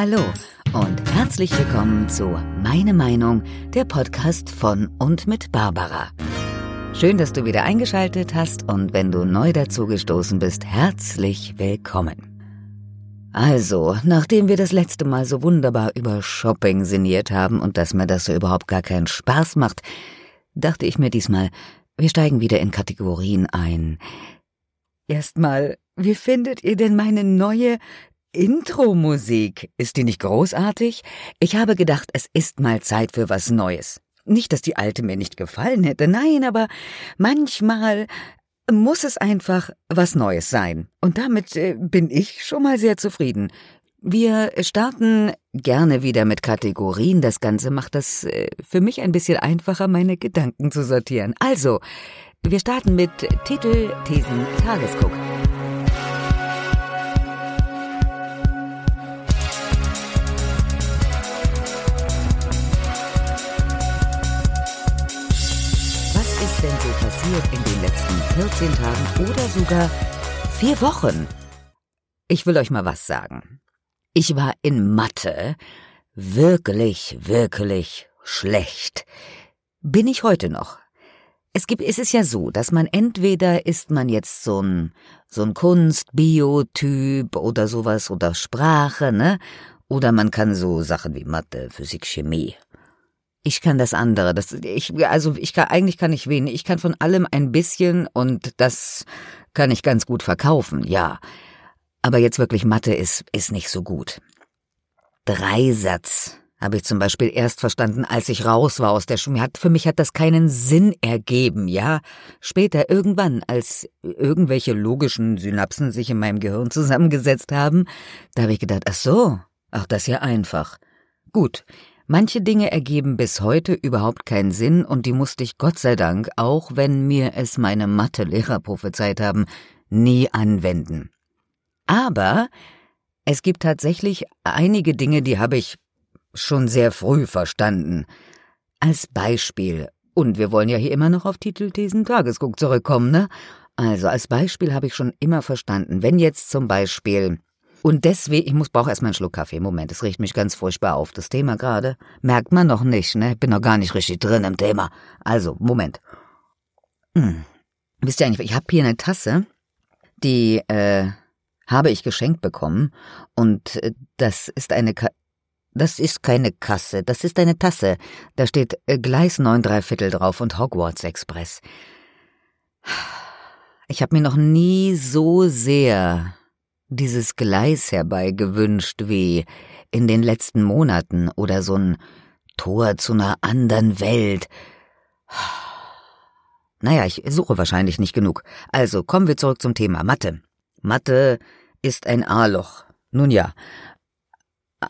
Hallo und herzlich willkommen zu Meine Meinung, der Podcast von und mit Barbara. Schön, dass du wieder eingeschaltet hast und wenn du neu dazugestoßen bist, herzlich willkommen. Also, nachdem wir das letzte Mal so wunderbar über Shopping sinniert haben und dass mir das so überhaupt gar keinen Spaß macht, dachte ich mir diesmal, wir steigen wieder in Kategorien ein. Erstmal, wie findet ihr denn meine neue Intro-Musik, ist die nicht großartig? Ich habe gedacht, es ist mal Zeit für was Neues. Nicht, dass die alte mir nicht gefallen hätte, nein, aber manchmal muss es einfach was Neues sein. Und damit äh, bin ich schon mal sehr zufrieden. Wir starten gerne wieder mit Kategorien. Das Ganze macht das äh, für mich ein bisschen einfacher, meine Gedanken zu sortieren. Also, wir starten mit Titel, Thesen, Tagesguck. Passiert in den letzten 14 Tagen oder sogar vier Wochen? Ich will euch mal was sagen. Ich war in Mathe wirklich, wirklich schlecht. Bin ich heute noch. Es gibt, es ist ja so, dass man entweder ist man jetzt so ein, so ein Kunst-Biotyp oder sowas oder Sprache, ne? Oder man kann so Sachen wie Mathe, Physik, Chemie. Ich kann das andere. Das, ich, also ich kann, eigentlich kann ich wenig. Ich kann von allem ein bisschen und das kann ich ganz gut verkaufen, ja. Aber jetzt wirklich Mathe ist, ist nicht so gut. Dreisatz habe ich zum Beispiel erst verstanden, als ich raus war aus der Schule. Für mich hat das keinen Sinn ergeben, ja. Später irgendwann, als irgendwelche logischen Synapsen sich in meinem Gehirn zusammengesetzt haben, da habe ich gedacht, ach so, ach das ist ja einfach. Gut, Manche Dinge ergeben bis heute überhaupt keinen Sinn und die musste ich Gott sei Dank, auch wenn mir es meine Mathelehrer prophezeit haben, nie anwenden. Aber es gibt tatsächlich einige Dinge, die habe ich schon sehr früh verstanden. Als Beispiel, und wir wollen ja hier immer noch auf Titelthesen Tagesguck zurückkommen, ne? Also als Beispiel habe ich schon immer verstanden, wenn jetzt zum Beispiel und deswegen, ich muss brauche erstmal einen Schluck Kaffee. Moment, es riecht mich ganz furchtbar auf. Das Thema gerade merkt man noch nicht, ne? Bin noch gar nicht richtig drin im Thema. Also, Moment. Hm. Wisst ihr eigentlich, ich habe hier eine Tasse, die äh, habe ich geschenkt bekommen und äh, das ist eine Ka das ist keine Kasse, das ist eine Tasse. Da steht äh, Gleis 9 3 Viertel drauf und Hogwarts Express. Ich habe mir noch nie so sehr dieses Gleis herbeigewünscht wie in den letzten Monaten oder so ein Tor zu einer anderen Welt. Naja, ich suche wahrscheinlich nicht genug. Also kommen wir zurück zum Thema Mathe. Mathe ist ein A-Loch. Nun ja.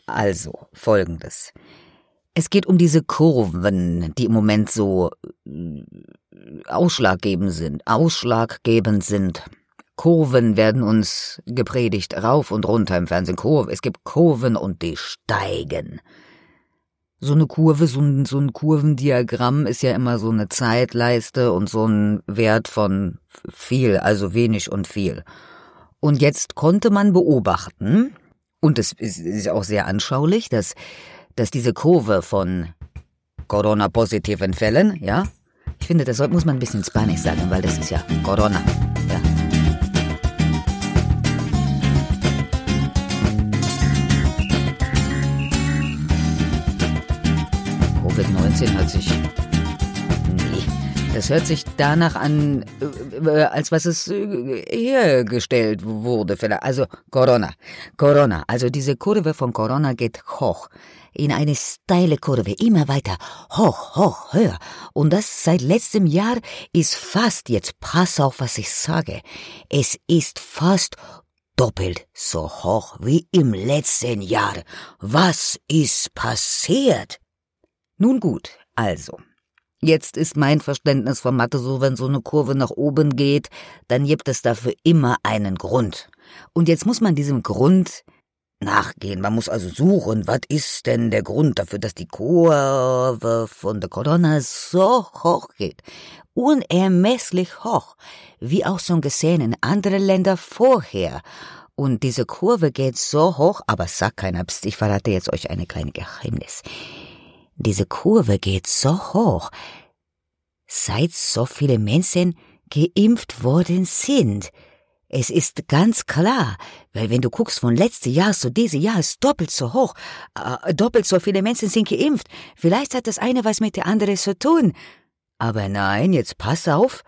Also, folgendes. Es geht um diese Kurven, die im Moment so ausschlaggebend sind, ausschlaggebend sind. Kurven werden uns gepredigt, rauf und runter im Fernsehen. Kurve, es gibt Kurven und die steigen. So eine Kurve, so ein, so ein Kurvendiagramm ist ja immer so eine Zeitleiste und so ein Wert von viel, also wenig und viel. Und jetzt konnte man beobachten, und es ist auch sehr anschaulich, dass, dass diese Kurve von Corona-positiven Fällen, ja, ich finde, das muss man ein bisschen Spanisch sagen, weil das ist ja Corona, ja. Covid-19 hört sich. Nee. Das hört sich danach an, äh, als was es äh, hergestellt wurde. Also Corona. Corona. Also diese Kurve von Corona geht hoch. In eine steile Kurve. Immer weiter. Hoch, hoch, höher. Und das seit letztem Jahr ist fast, jetzt pass auf, was ich sage. Es ist fast doppelt so hoch wie im letzten Jahr. Was ist passiert? Nun gut, also. Jetzt ist mein Verständnis von Mathe so, wenn so eine Kurve nach oben geht, dann gibt es dafür immer einen Grund. Und jetzt muss man diesem Grund nachgehen. Man muss also suchen, was ist denn der Grund dafür, dass die Kurve von der Corona so hoch geht. Unermesslich hoch, wie auch schon gesehen in anderen Ländern vorher. Und diese Kurve geht so hoch, aber sag keiner, pst, ich verrate jetzt euch eine kleine Geheimnis. Diese Kurve geht so hoch, seit so viele Menschen geimpft worden sind. Es ist ganz klar, weil wenn du guckst von letztes Jahr zu diesem Jahr ist doppelt so hoch, äh, doppelt so viele Menschen sind geimpft. Vielleicht hat das eine was mit der andere zu tun. Aber nein, jetzt pass auf.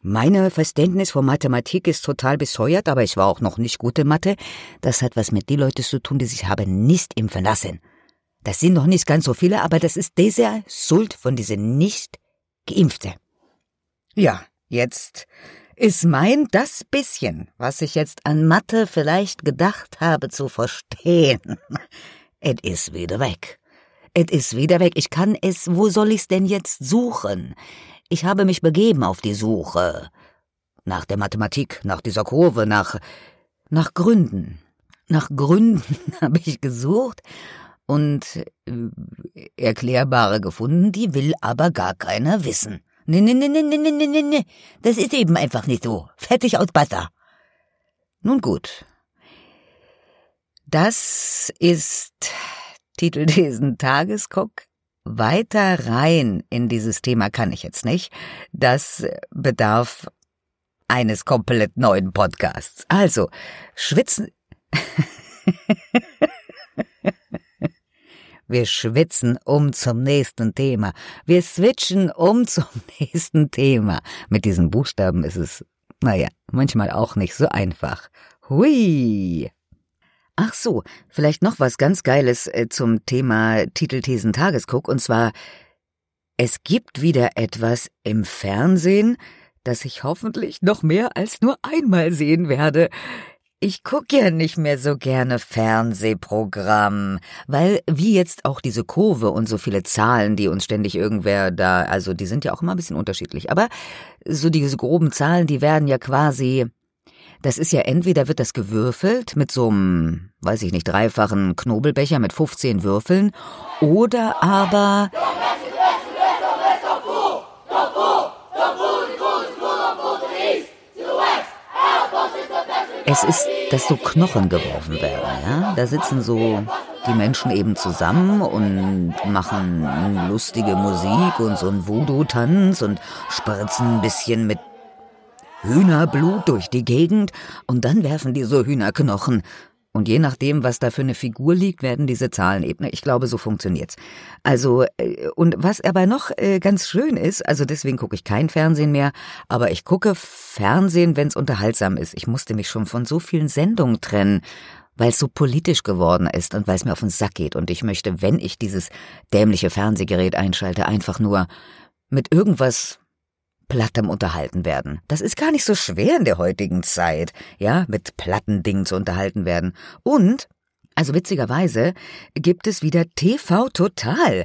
Meine Verständnis von Mathematik ist total bescheuert, aber ich war auch noch nicht gute Mathe. Das hat was mit den Leuten zu tun, die sich haben nicht impfen lassen. Das sind noch nicht ganz so viele, aber das ist diese Schuld von diesen nicht Geimpfte. Ja, jetzt ist mein das bisschen, was ich jetzt an Mathe vielleicht gedacht habe zu verstehen, et is wieder weg. Et is wieder weg. Ich kann es, wo soll ich's denn jetzt suchen? Ich habe mich begeben auf die Suche. Nach der Mathematik, nach dieser Kurve, nach, nach Gründen. Nach Gründen habe ich gesucht und äh, Erklärbare gefunden, die will aber gar keiner wissen. Nee, nee, nee, nee, nee, nee, nee, nee. Das ist eben einfach nicht so. Fertig aus Butter. Nun gut. Das ist Titel diesen Tagesguck. Weiter rein in dieses Thema kann ich jetzt nicht. Das bedarf eines komplett neuen Podcasts. Also, schwitzen. Wir schwitzen um zum nächsten Thema. Wir switchen um zum nächsten Thema. Mit diesen Buchstaben ist es, naja, manchmal auch nicht so einfach. Hui! Ach so, vielleicht noch was ganz Geiles äh, zum Thema Titelthesen Tagesguck, und zwar, es gibt wieder etwas im Fernsehen, das ich hoffentlich noch mehr als nur einmal sehen werde. Ich gucke ja nicht mehr so gerne Fernsehprogramm, weil wie jetzt auch diese Kurve und so viele Zahlen, die uns ständig irgendwer da, also die sind ja auch immer ein bisschen unterschiedlich, aber so diese groben Zahlen, die werden ja quasi, das ist ja entweder wird das gewürfelt mit so einem, weiß ich nicht, dreifachen Knobelbecher mit 15 Würfeln oder aber Es ist, dass so Knochen geworfen werden, ja. Da sitzen so die Menschen eben zusammen und machen lustige Musik und so ein Voodoo-Tanz und spritzen ein bisschen mit Hühnerblut durch die Gegend und dann werfen die so Hühnerknochen und je nachdem, was da für eine Figur liegt, werden diese Zahlen eben. Ich glaube, so funktioniert's. Also, äh, und was aber noch äh, ganz schön ist, also deswegen gucke ich kein Fernsehen mehr, aber ich gucke Fernsehen, wenn's unterhaltsam ist. Ich musste mich schon von so vielen Sendungen trennen, weil es so politisch geworden ist und weil es mir auf den Sack geht. Und ich möchte, wenn ich dieses dämliche Fernsehgerät einschalte, einfach nur mit irgendwas plattem unterhalten werden. Das ist gar nicht so schwer in der heutigen Zeit, ja, mit platten Dingen zu unterhalten werden. Und, also witzigerweise, gibt es wieder TV Total.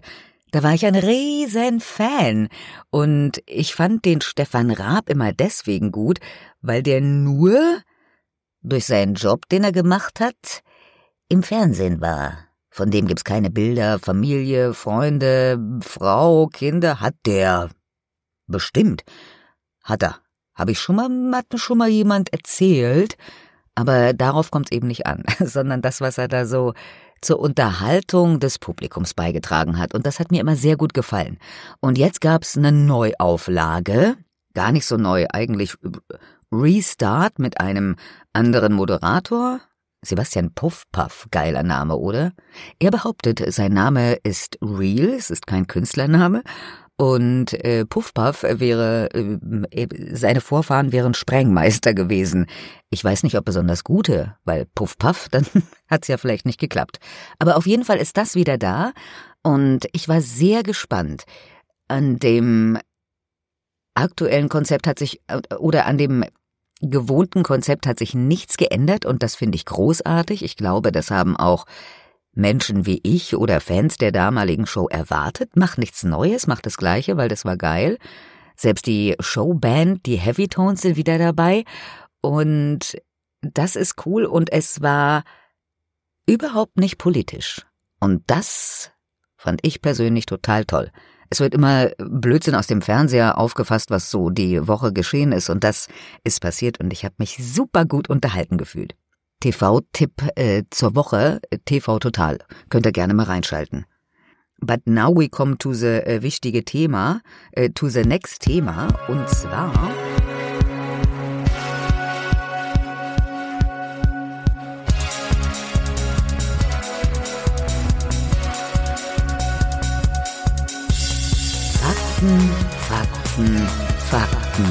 Da war ich ein riesen Fan. Und ich fand den Stefan Raab immer deswegen gut, weil der nur durch seinen Job, den er gemacht hat, im Fernsehen war. Von dem gibt's keine Bilder, Familie, Freunde, Frau, Kinder, hat der Bestimmt. Hat er. Habe ich schon mal, hat mir schon mal jemand erzählt. Aber darauf kommt es eben nicht an, sondern das, was er da so zur Unterhaltung des Publikums beigetragen hat. Und das hat mir immer sehr gut gefallen. Und jetzt gab's eine Neuauflage. Gar nicht so neu, eigentlich Restart mit einem anderen Moderator. Sebastian Puffpuff, geiler Name, oder? Er behauptet, sein Name ist real, es ist kein Künstlername und äh, Puffpuff wäre, äh, seine Vorfahren wären Sprengmeister gewesen. Ich weiß nicht, ob besonders gute, weil Puffpuff, dann hat's ja vielleicht nicht geklappt. Aber auf jeden Fall ist das wieder da und ich war sehr gespannt. An dem aktuellen Konzept hat sich, äh, oder an dem gewohnten Konzept hat sich nichts geändert und das finde ich großartig. Ich glaube, das haben auch Menschen wie ich oder Fans der damaligen Show erwartet, macht nichts Neues, macht das Gleiche, weil das war geil. Selbst die Showband, die Heavy Tones sind wieder dabei und das ist cool und es war überhaupt nicht politisch. Und das fand ich persönlich total toll. Es wird immer Blödsinn aus dem Fernseher aufgefasst, was so die Woche geschehen ist und das ist passiert und ich habe mich super gut unterhalten gefühlt. TV-Tipp äh, zur Woche, TV Total. Könnt ihr gerne mal reinschalten. But now we come to the äh, wichtige Thema, äh, to the next Thema, und zwar... Fakten, Fakten, Fakten.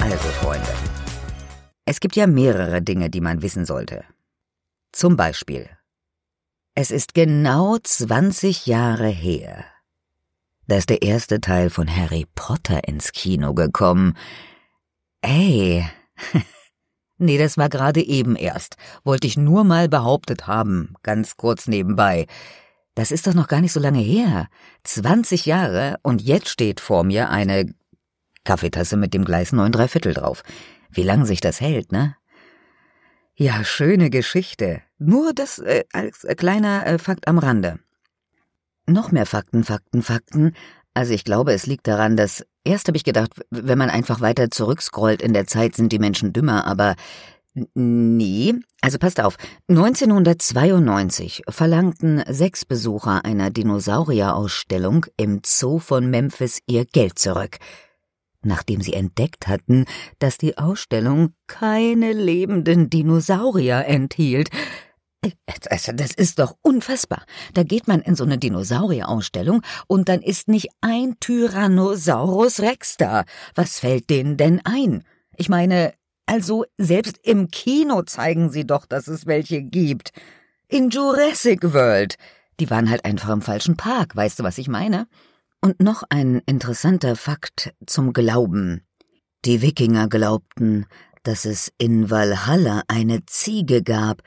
Also, Freunde. Es gibt ja mehrere Dinge, die man wissen sollte. Zum Beispiel. Es ist genau 20 Jahre her. Da ist der erste Teil von Harry Potter ins Kino gekommen. Ey. nee, das war gerade eben erst. Wollte ich nur mal behauptet haben, ganz kurz nebenbei. Das ist doch noch gar nicht so lange her. 20 Jahre und jetzt steht vor mir eine Kaffeetasse mit dem Gleis 9 Dreiviertel drauf. Wie lang sich das hält, ne? Ja, schöne Geschichte. Nur das äh, als äh, kleiner äh, Fakt am Rande. Noch mehr Fakten, Fakten, Fakten. Also ich glaube, es liegt daran, dass erst habe ich gedacht, wenn man einfach weiter zurückscrollt in der Zeit, sind die Menschen dümmer, aber nee. Also passt auf. 1992 verlangten sechs Besucher einer Dinosaurierausstellung im Zoo von Memphis ihr Geld zurück nachdem sie entdeckt hatten, dass die Ausstellung keine lebenden Dinosaurier enthielt. Also, das ist doch unfassbar. Da geht man in so eine Dinosaurierausstellung und dann ist nicht ein Tyrannosaurus Rex da. Was fällt denen denn ein? Ich meine, also selbst im Kino zeigen sie doch, dass es welche gibt. In Jurassic World. Die waren halt einfach im falschen Park, weißt du, was ich meine? Und noch ein interessanter Fakt zum Glauben. Die Wikinger glaubten, dass es in Valhalla eine Ziege gab,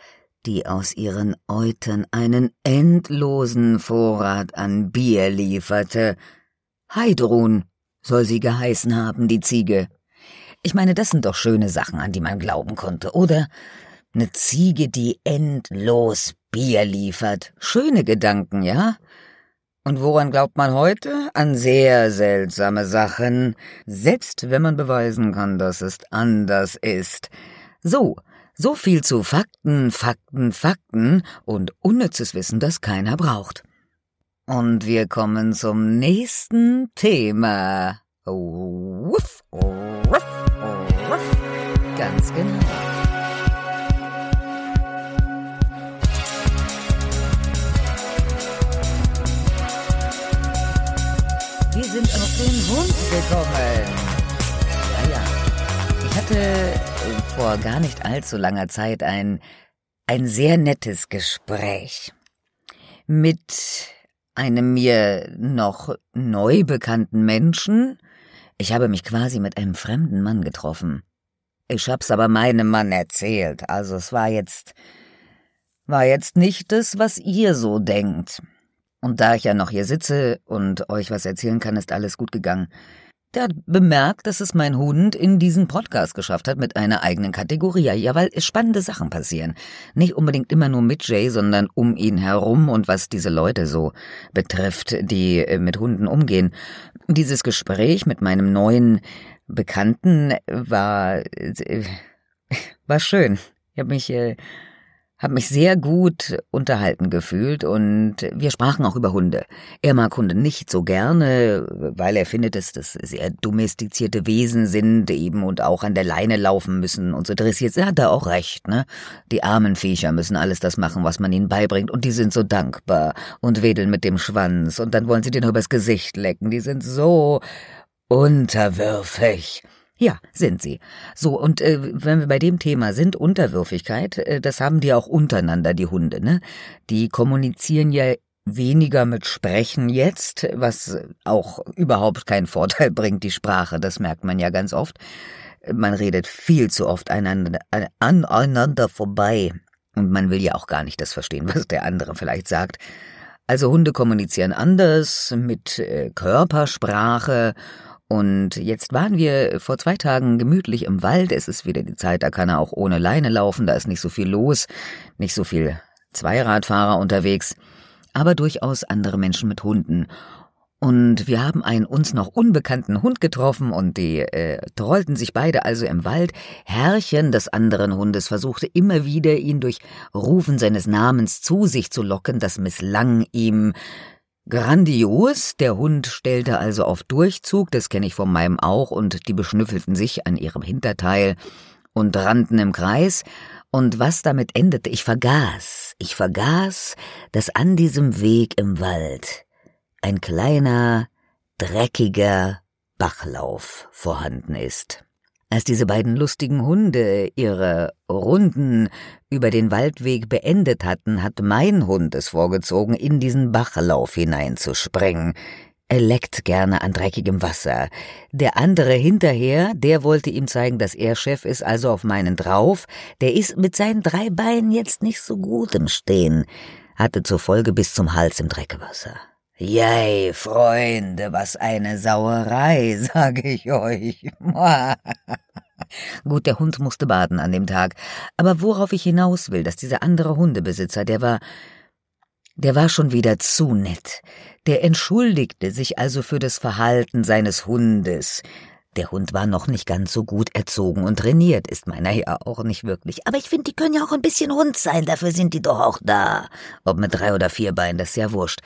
die aus ihren Eutern einen endlosen Vorrat an Bier lieferte. Heidrun soll sie geheißen haben, die Ziege. Ich meine, das sind doch schöne Sachen, an die man glauben konnte, oder? Eine Ziege, die endlos Bier liefert. Schöne Gedanken, ja? Und woran glaubt man heute? An sehr seltsame Sachen, selbst wenn man beweisen kann, dass es anders ist. So, so viel zu Fakten, Fakten, Fakten und unnützes Wissen, das keiner braucht. Und wir kommen zum nächsten Thema. Wuff, wuff, wuff. Ganz genau. Sind auf den Hund gekommen. Ja, ja. Ich hatte äh, vor gar nicht allzu langer Zeit ein, ein sehr nettes Gespräch mit einem mir noch neu bekannten Menschen. Ich habe mich quasi mit einem fremden Mann getroffen. Ich hab's aber meinem Mann erzählt, also es war jetzt, war jetzt nicht das, was ihr so denkt. Und da ich ja noch hier sitze und euch was erzählen kann, ist alles gut gegangen. Der hat bemerkt, dass es mein Hund in diesen Podcast geschafft hat mit einer eigenen Kategorie. Ja, weil spannende Sachen passieren. Nicht unbedingt immer nur mit Jay, sondern um ihn herum und was diese Leute so betrifft, die äh, mit Hunden umgehen. Dieses Gespräch mit meinem neuen Bekannten war, äh, war schön. Ich habe mich äh, habe mich sehr gut unterhalten gefühlt und wir sprachen auch über Hunde. Er mag Hunde nicht so gerne, weil er findet, dass das sehr domestizierte Wesen sind eben und auch an der Leine laufen müssen und so dressiert. Er hat da auch recht, ne? Die armen Viecher müssen alles das machen, was man ihnen beibringt und die sind so dankbar und wedeln mit dem Schwanz und dann wollen sie den übers Gesicht lecken. Die sind so unterwürfig. Ja, sind sie. So, und äh, wenn wir bei dem Thema sind, Unterwürfigkeit, äh, das haben die auch untereinander, die Hunde, ne? Die kommunizieren ja weniger mit Sprechen jetzt, was auch überhaupt keinen Vorteil bringt, die Sprache, das merkt man ja ganz oft. Man redet viel zu oft einander, aneinander vorbei. Und man will ja auch gar nicht das verstehen, was der andere vielleicht sagt. Also Hunde kommunizieren anders mit äh, Körpersprache und jetzt waren wir vor zwei Tagen gemütlich im Wald. Es ist wieder die Zeit, da kann er auch ohne Leine laufen, da ist nicht so viel los, nicht so viel Zweiradfahrer unterwegs, aber durchaus andere Menschen mit Hunden. Und wir haben einen uns noch unbekannten Hund getroffen und die äh, trollten sich beide also im Wald. Herrchen des anderen Hundes versuchte immer wieder, ihn durch Rufen seines Namens zu sich zu locken. Das misslang ihm grandios. Der Hund stellte also auf Durchzug, das kenne ich von meinem auch, und die beschnüffelten sich an ihrem Hinterteil und rannten im Kreis. Und was damit endete, ich vergaß, ich vergaß, dass an diesem Weg im Wald ein kleiner, dreckiger Bachlauf vorhanden ist. Als diese beiden lustigen Hunde ihre Runden über den Waldweg beendet hatten, hat mein Hund es vorgezogen, in diesen Bachlauf hineinzuspringen. Er leckt gerne an dreckigem Wasser. Der andere hinterher, der wollte ihm zeigen, dass er Chef ist, also auf meinen drauf. Der ist mit seinen drei Beinen jetzt nicht so gut im Stehen, hatte zur Folge bis zum Hals im Dreckwasser. Jei, Freunde, was eine Sauerei, sage ich euch. Gut, der Hund musste baden an dem Tag, aber worauf ich hinaus will, dass dieser andere Hundebesitzer, der war, der war schon wieder zu nett. Der entschuldigte sich also für das Verhalten seines Hundes. Der Hund war noch nicht ganz so gut erzogen und trainiert, ist meiner ja auch nicht wirklich. Aber ich finde, die können ja auch ein bisschen Hund sein, dafür sind die doch auch da. Ob mit drei oder vier Beinen, das ist ja wurscht.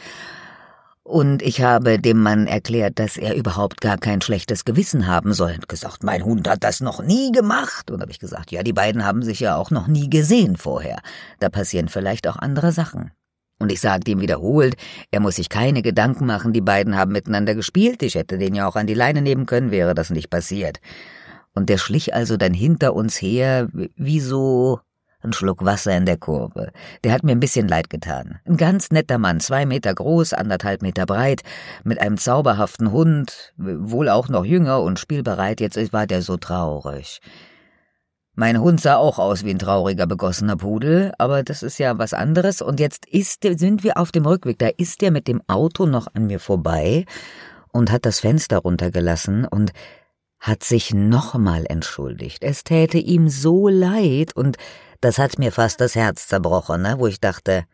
Und ich habe dem Mann erklärt, dass er überhaupt gar kein schlechtes Gewissen haben soll. Und gesagt, mein Hund hat das noch nie gemacht. Und habe ich gesagt, ja, die beiden haben sich ja auch noch nie gesehen vorher. Da passieren vielleicht auch andere Sachen. Und ich sagte ihm wiederholt, er muss sich keine Gedanken machen, die beiden haben miteinander gespielt, ich hätte den ja auch an die Leine nehmen können, wäre das nicht passiert. Und der schlich also dann hinter uns her, wie so ein Schluck Wasser in der Kurve. Der hat mir ein bisschen leid getan. Ein ganz netter Mann, zwei Meter groß, anderthalb Meter breit, mit einem zauberhaften Hund, wohl auch noch jünger und spielbereit. Jetzt war der so traurig. Mein Hund sah auch aus wie ein trauriger, begossener Pudel, aber das ist ja was anderes. Und jetzt ist, sind wir auf dem Rückweg. Da ist der mit dem Auto noch an mir vorbei und hat das Fenster runtergelassen und hat sich nochmal entschuldigt. Es täte ihm so leid und das hat mir fast das Herz zerbrochen, ne? wo ich dachte,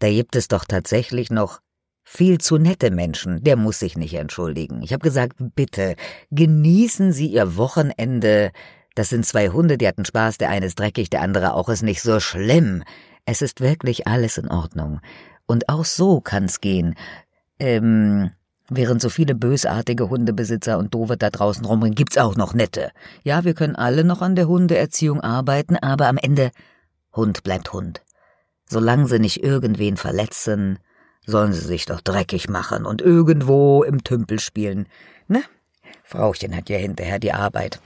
da gibt es doch tatsächlich noch viel zu nette Menschen, der muss sich nicht entschuldigen. Ich habe gesagt, bitte, genießen Sie Ihr Wochenende. Das sind zwei Hunde, die hatten Spaß, der eine ist dreckig, der andere auch ist nicht so schlimm. Es ist wirklich alles in Ordnung. Und auch so kann's gehen. Ähm, Während so viele bösartige Hundebesitzer und Dove da draußen rumrennen, gibt's auch noch nette. Ja, wir können alle noch an der Hundeerziehung arbeiten, aber am Ende Hund bleibt Hund. Solange sie nicht irgendwen verletzen, sollen sie sich doch dreckig machen und irgendwo im Tümpel spielen. Ne? Frauchen hat ja hinterher die Arbeit.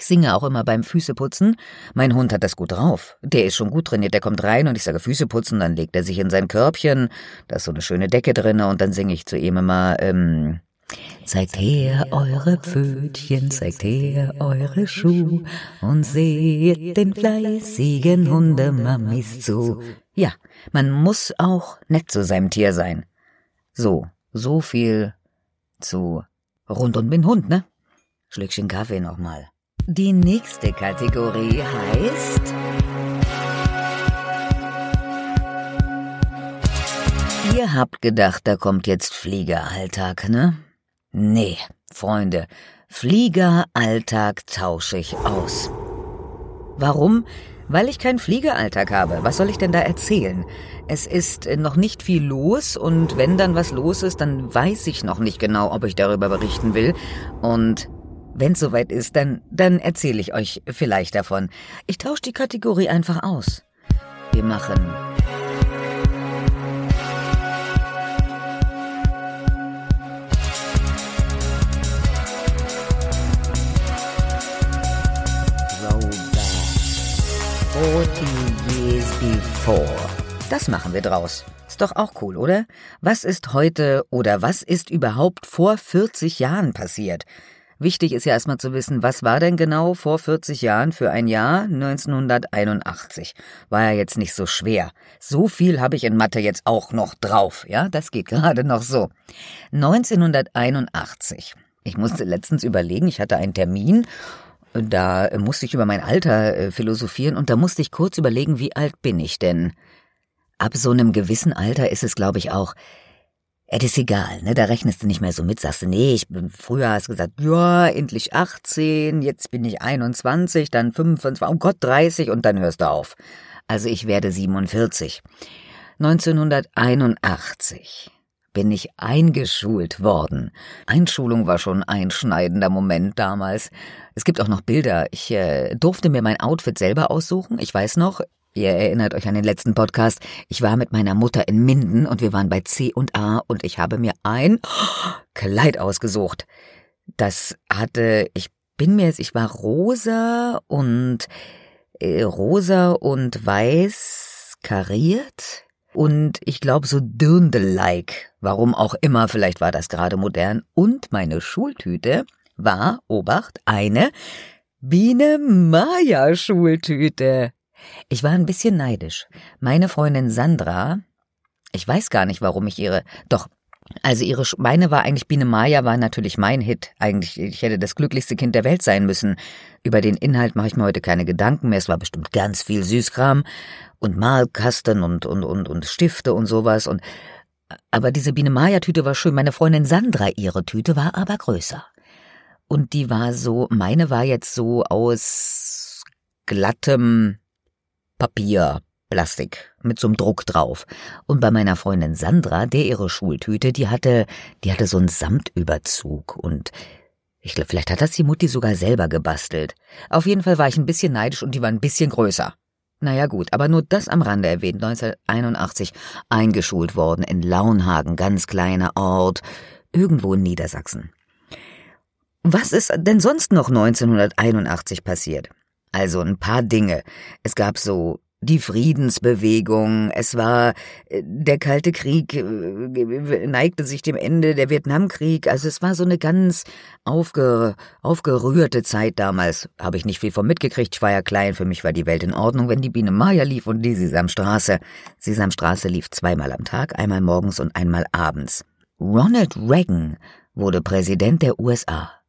Ich singe auch immer beim Füßeputzen. Mein Hund hat das gut drauf. Der ist schon gut trainiert. Der kommt rein und ich sage Füße putzen, dann legt er sich in sein Körbchen. Da ist so eine schöne Decke drinne und dann singe ich zu ihm immer, ähm, Zeigt her eure Pfötchen, zeigt her eure Schuh und seht den fleißigen Hundemamis zu. Ja, man muss auch nett zu seinem Tier sein. So, so viel zu rund und bin Hund, ne? Schlückchen Kaffee nochmal. Die nächste Kategorie heißt Ihr habt gedacht, da kommt jetzt Fliegeralltag, ne? Nee, Freunde, Fliegeralltag tausche ich aus. Warum? Weil ich keinen Fliegeralltag habe. Was soll ich denn da erzählen? Es ist noch nicht viel los und wenn dann was los ist, dann weiß ich noch nicht genau, ob ich darüber berichten will. Und wenn es soweit ist, dann, dann erzähle ich euch vielleicht davon. Ich tausche die Kategorie einfach aus. Wir machen years before. Das machen wir draus. Ist doch auch cool, oder? Was ist heute oder was ist überhaupt vor 40 Jahren passiert? Wichtig ist ja erstmal zu wissen, was war denn genau vor 40 Jahren für ein Jahr 1981? War ja jetzt nicht so schwer. So viel habe ich in Mathe jetzt auch noch drauf, ja? Das geht gerade noch so. 1981. Ich musste letztens überlegen, ich hatte einen Termin da musste ich über mein Alter äh, philosophieren und da musste ich kurz überlegen, wie alt bin ich denn? Ab so einem gewissen Alter ist es, glaube ich, auch Es ist egal, ne? Da rechnest du nicht mehr so mit, sagst du, nee, ich bin, früher hast gesagt, ja, endlich 18, jetzt bin ich 21, dann 25, oh Gott, 30 und dann hörst du auf. Also ich werde 47. 1981 bin ich eingeschult worden. Einschulung war schon ein einschneidender Moment damals. Es gibt auch noch Bilder. Ich äh, durfte mir mein Outfit selber aussuchen. Ich weiß noch, ihr erinnert euch an den letzten Podcast, ich war mit meiner Mutter in Minden und wir waren bei C und A und ich habe mir ein Kleid ausgesucht. Das hatte, ich bin mir jetzt, ich war rosa und äh, rosa und weiß kariert und ich glaube so Dirndl-like. Warum auch immer, vielleicht war das gerade modern. Und meine Schultüte war, Obacht, eine Biene Maya Schultüte. Ich war ein bisschen neidisch. Meine Freundin Sandra, ich weiß gar nicht, warum ich ihre, doch, also ihre, meine war eigentlich Biene Maya war natürlich mein Hit. Eigentlich, ich hätte das glücklichste Kind der Welt sein müssen. Über den Inhalt mache ich mir heute keine Gedanken mehr. Es war bestimmt ganz viel Süßkram und Malkasten und, und, und, und Stifte und sowas und, aber diese Biene Maya Tüte war schön. Meine Freundin Sandra, ihre Tüte war aber größer. Und die war so, meine war jetzt so aus glattem Papier, Plastik mit so einem Druck drauf. Und bei meiner Freundin Sandra, der ihre Schultüte, die hatte, die hatte so einen Samtüberzug und ich glaube, vielleicht hat das die Mutti sogar selber gebastelt. Auf jeden Fall war ich ein bisschen neidisch und die war ein bisschen größer. Naja gut, aber nur das am Rande erwähnt, 1981 eingeschult worden in Launhagen, ganz kleiner Ort, irgendwo in Niedersachsen. Was ist denn sonst noch 1981 passiert? Also ein paar Dinge. Es gab so die Friedensbewegung, es war äh, der Kalte Krieg äh, neigte sich dem Ende, der Vietnamkrieg, also es war so eine ganz aufge, aufgerührte Zeit damals. Habe ich nicht viel von mitgekriegt, ich war ja klein, für mich war die Welt in Ordnung, wenn die Biene Maya lief und die Sesamstraße. Sesamstraße lief zweimal am Tag, einmal morgens und einmal abends. Ronald Reagan wurde Präsident der USA.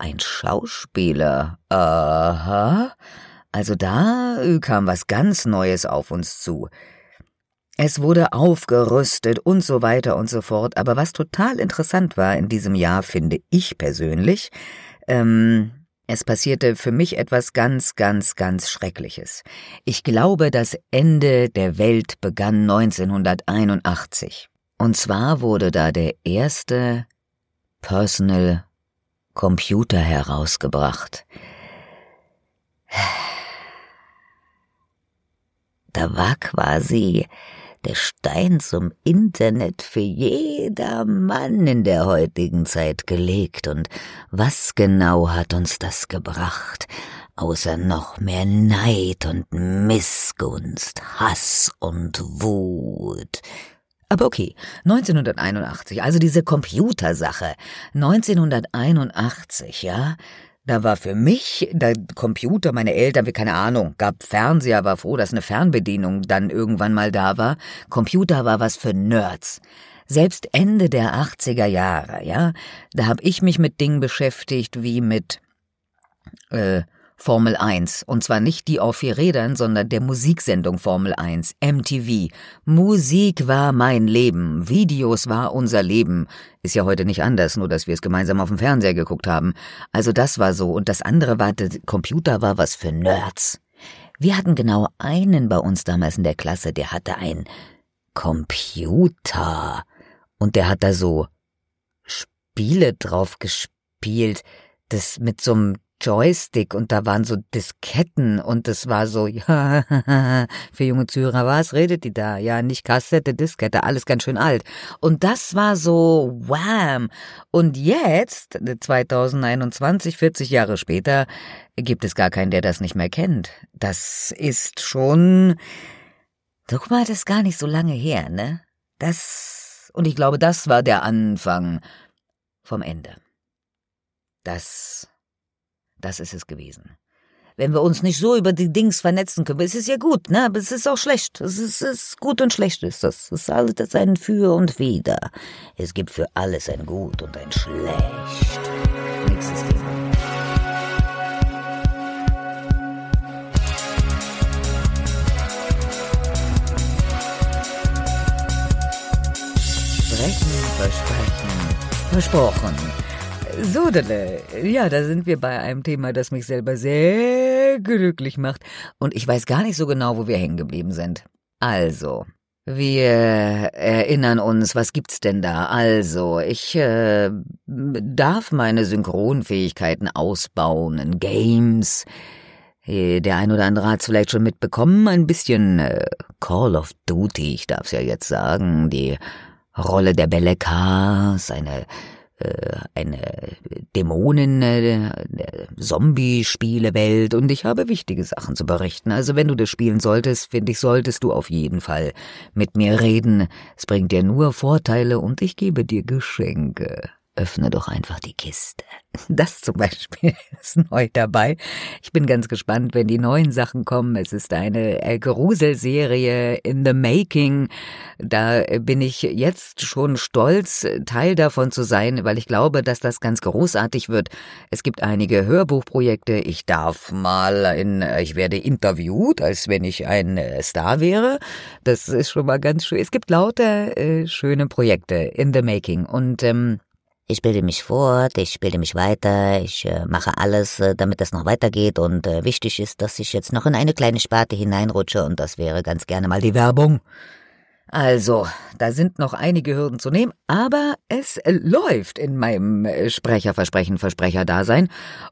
Ein Schauspieler. Aha. Also da äh, kam was ganz Neues auf uns zu. Es wurde aufgerüstet und so weiter und so fort. Aber was total interessant war in diesem Jahr, finde ich persönlich, ähm, es passierte für mich etwas ganz, ganz, ganz Schreckliches. Ich glaube, das Ende der Welt begann 1981. Und zwar wurde da der erste Personal Computer herausgebracht. Da war quasi der Stein zum Internet für jeder Mann in der heutigen Zeit gelegt. Und was genau hat uns das gebracht, außer noch mehr Neid und Missgunst, Hass und Wut? Aber okay, 1981, also diese Computersache. 1981, ja? Da war für mich der Computer, meine Eltern, wie keine Ahnung, gab Fernseher, war froh, dass eine Fernbedienung dann irgendwann mal da war. Computer war was für Nerds. Selbst Ende der 80er Jahre, ja, da hab ich mich mit Dingen beschäftigt wie mit äh, Formel 1. Und zwar nicht die auf vier Rädern, sondern der Musiksendung Formel 1, MTV. Musik war mein Leben, Videos war unser Leben. Ist ja heute nicht anders, nur dass wir es gemeinsam auf dem Fernseher geguckt haben. Also das war so. Und das andere war, der Computer war was für Nerds. Wir hatten genau einen bei uns damals in der Klasse, der hatte ein Computer. Und der hat da so Spiele drauf gespielt, das mit so einem Joystick und da waren so Disketten und es war so, ja, für junge Zuhörer, was redet die da? Ja, nicht Kassette, Diskette, alles ganz schön alt. Und das war so, wham. Und jetzt, 2021, 40 Jahre später, gibt es gar keinen, der das nicht mehr kennt. Das ist schon, guck mal, das ist gar nicht so lange her, ne? Das, und ich glaube, das war der Anfang vom Ende. Das das ist es gewesen. Wenn wir uns nicht so über die Dings vernetzen können, es ist ja gut, ne? Aber es ist auch schlecht. Es ist, ist gut und schlecht ist das. Es ist ein Für und Wider. Es gibt für alles ein Gut und ein Schlecht. Nichts ist gesagt. Versprechen, versprochen. Sodele, ja, da sind wir bei einem Thema, das mich selber sehr glücklich macht. Und ich weiß gar nicht so genau, wo wir hängen geblieben sind. Also, wir erinnern uns, was gibt's denn da? Also, ich äh, darf meine Synchronfähigkeiten ausbauen in Games. Äh, der ein oder andere hat's vielleicht schon mitbekommen, ein bisschen äh, Call of Duty, ich darf's ja jetzt sagen, die Rolle der Belle Cars, eine äh, eine Dämonen, äh, Zombie-Spielewelt und ich habe wichtige Sachen zu berichten. Also wenn du das spielen solltest, finde ich, solltest du auf jeden Fall mit mir reden. Es bringt dir nur Vorteile und ich gebe dir Geschenke öffne doch einfach die Kiste. Das zum Beispiel ist neu dabei. Ich bin ganz gespannt, wenn die neuen Sachen kommen. Es ist eine äh, Gruselserie in the making. Da bin ich jetzt schon stolz, Teil davon zu sein, weil ich glaube, dass das ganz großartig wird. Es gibt einige Hörbuchprojekte. Ich darf mal in, ich werde interviewt, als wenn ich ein äh, Star wäre. Das ist schon mal ganz schön. Es gibt lauter äh, schöne Projekte in the making und ähm, ich bilde mich fort, ich bilde mich weiter, ich äh, mache alles, äh, damit das noch weitergeht und äh, wichtig ist, dass ich jetzt noch in eine kleine Sparte hineinrutsche und das wäre ganz gerne mal die Werbung. Also, da sind noch einige Hürden zu nehmen, aber es äh, läuft in meinem äh, Sprecherversprechen Versprecher-Dasein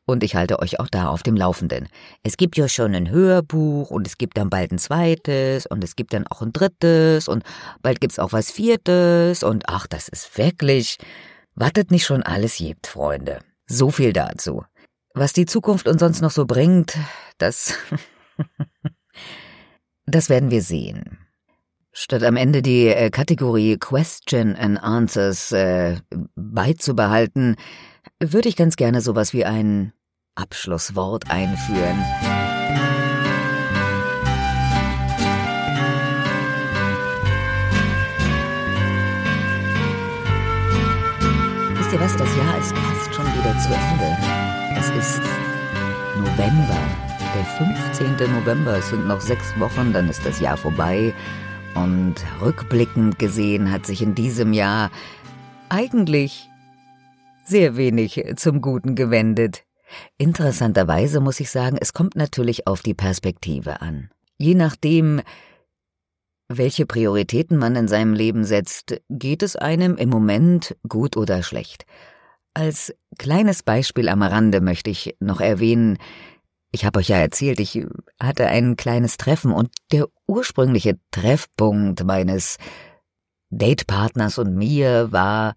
und ich halte euch auch da auf dem Laufenden. Es gibt ja schon ein Hörbuch und es gibt dann bald ein zweites und es gibt dann auch ein drittes und bald gibt's auch was viertes und ach, das ist wirklich Wartet nicht schon alles gibt, Freunde. So viel dazu. Was die Zukunft uns sonst noch so bringt, das, das werden wir sehen. Statt am Ende die äh, Kategorie Question and Answers äh, beizubehalten, würde ich ganz gerne sowas wie ein Abschlusswort einführen. Wisst ihr was, das Jahr ist fast schon wieder zu Ende. Es ist November, der 15. November. Es sind noch sechs Wochen, dann ist das Jahr vorbei. Und rückblickend gesehen hat sich in diesem Jahr eigentlich sehr wenig zum Guten gewendet. Interessanterweise muss ich sagen, es kommt natürlich auf die Perspektive an. Je nachdem, welche Prioritäten man in seinem Leben setzt, geht es einem im Moment gut oder schlecht. Als kleines Beispiel am Rande möchte ich noch erwähnen, ich habe euch ja erzählt, ich hatte ein kleines Treffen und der ursprüngliche Treffpunkt meines Datepartners und mir war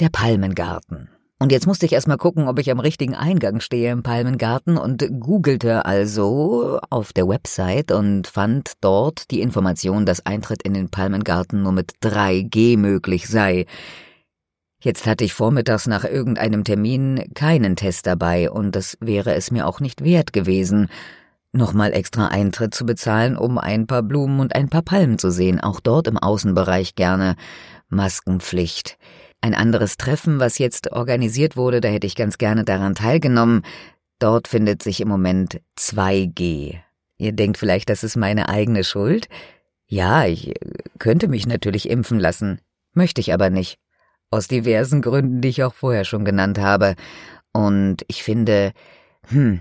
der Palmengarten. Und jetzt musste ich erstmal gucken, ob ich am richtigen Eingang stehe im Palmengarten und googelte also auf der Website und fand dort die Information, dass Eintritt in den Palmengarten nur mit 3G möglich sei. Jetzt hatte ich vormittags nach irgendeinem Termin keinen Test dabei und das wäre es mir auch nicht wert gewesen, nochmal extra Eintritt zu bezahlen, um ein paar Blumen und ein paar Palmen zu sehen, auch dort im Außenbereich gerne Maskenpflicht. Ein anderes Treffen, was jetzt organisiert wurde, da hätte ich ganz gerne daran teilgenommen. Dort findet sich im Moment 2G. Ihr denkt vielleicht, das ist meine eigene Schuld? Ja, ich könnte mich natürlich impfen lassen, möchte ich aber nicht. Aus diversen Gründen, die ich auch vorher schon genannt habe. Und ich finde, hm,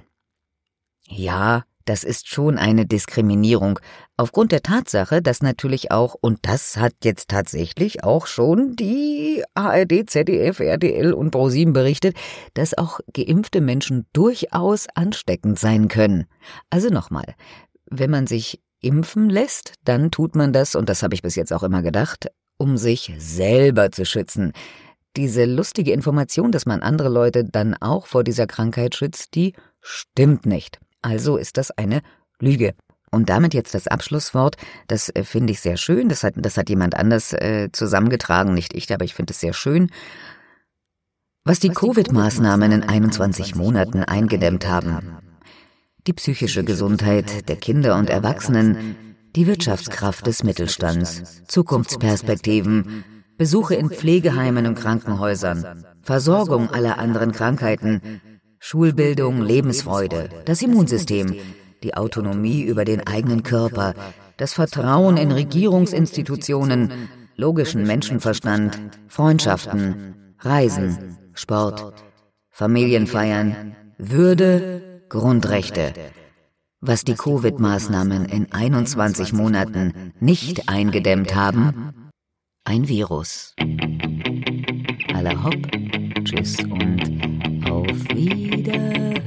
ja, das ist schon eine Diskriminierung, aufgrund der Tatsache, dass natürlich auch, und das hat jetzt tatsächlich auch schon die ARD, ZDF, RTL und ProSieben berichtet, dass auch geimpfte Menschen durchaus ansteckend sein können. Also nochmal, wenn man sich impfen lässt, dann tut man das, und das habe ich bis jetzt auch immer gedacht, um sich selber zu schützen. Diese lustige Information, dass man andere Leute dann auch vor dieser Krankheit schützt, die stimmt nicht. Also ist das eine Lüge. Und damit jetzt das Abschlusswort, das äh, finde ich sehr schön. Das hat, das hat jemand anders äh, zusammengetragen, nicht ich, aber ich finde es sehr schön. Was die Covid-Maßnahmen in 21 Monaten eingedämmt haben. Die psychische Gesundheit der Kinder und Erwachsenen, die Wirtschaftskraft des Mittelstands, Zukunftsperspektiven, Besuche in Pflegeheimen und Krankenhäusern, Versorgung aller anderen Krankheiten, Schulbildung, Lebensfreude, das Immunsystem, die Autonomie über den eigenen Körper, das Vertrauen in Regierungsinstitutionen, logischen Menschenverstand, Freundschaften, Reisen, Sport, Familienfeiern, Würde, Grundrechte. Was die Covid-Maßnahmen in 21 Monaten nicht eingedämmt haben, ein Virus. Alle hopp, tschüss und auf Wiederhören.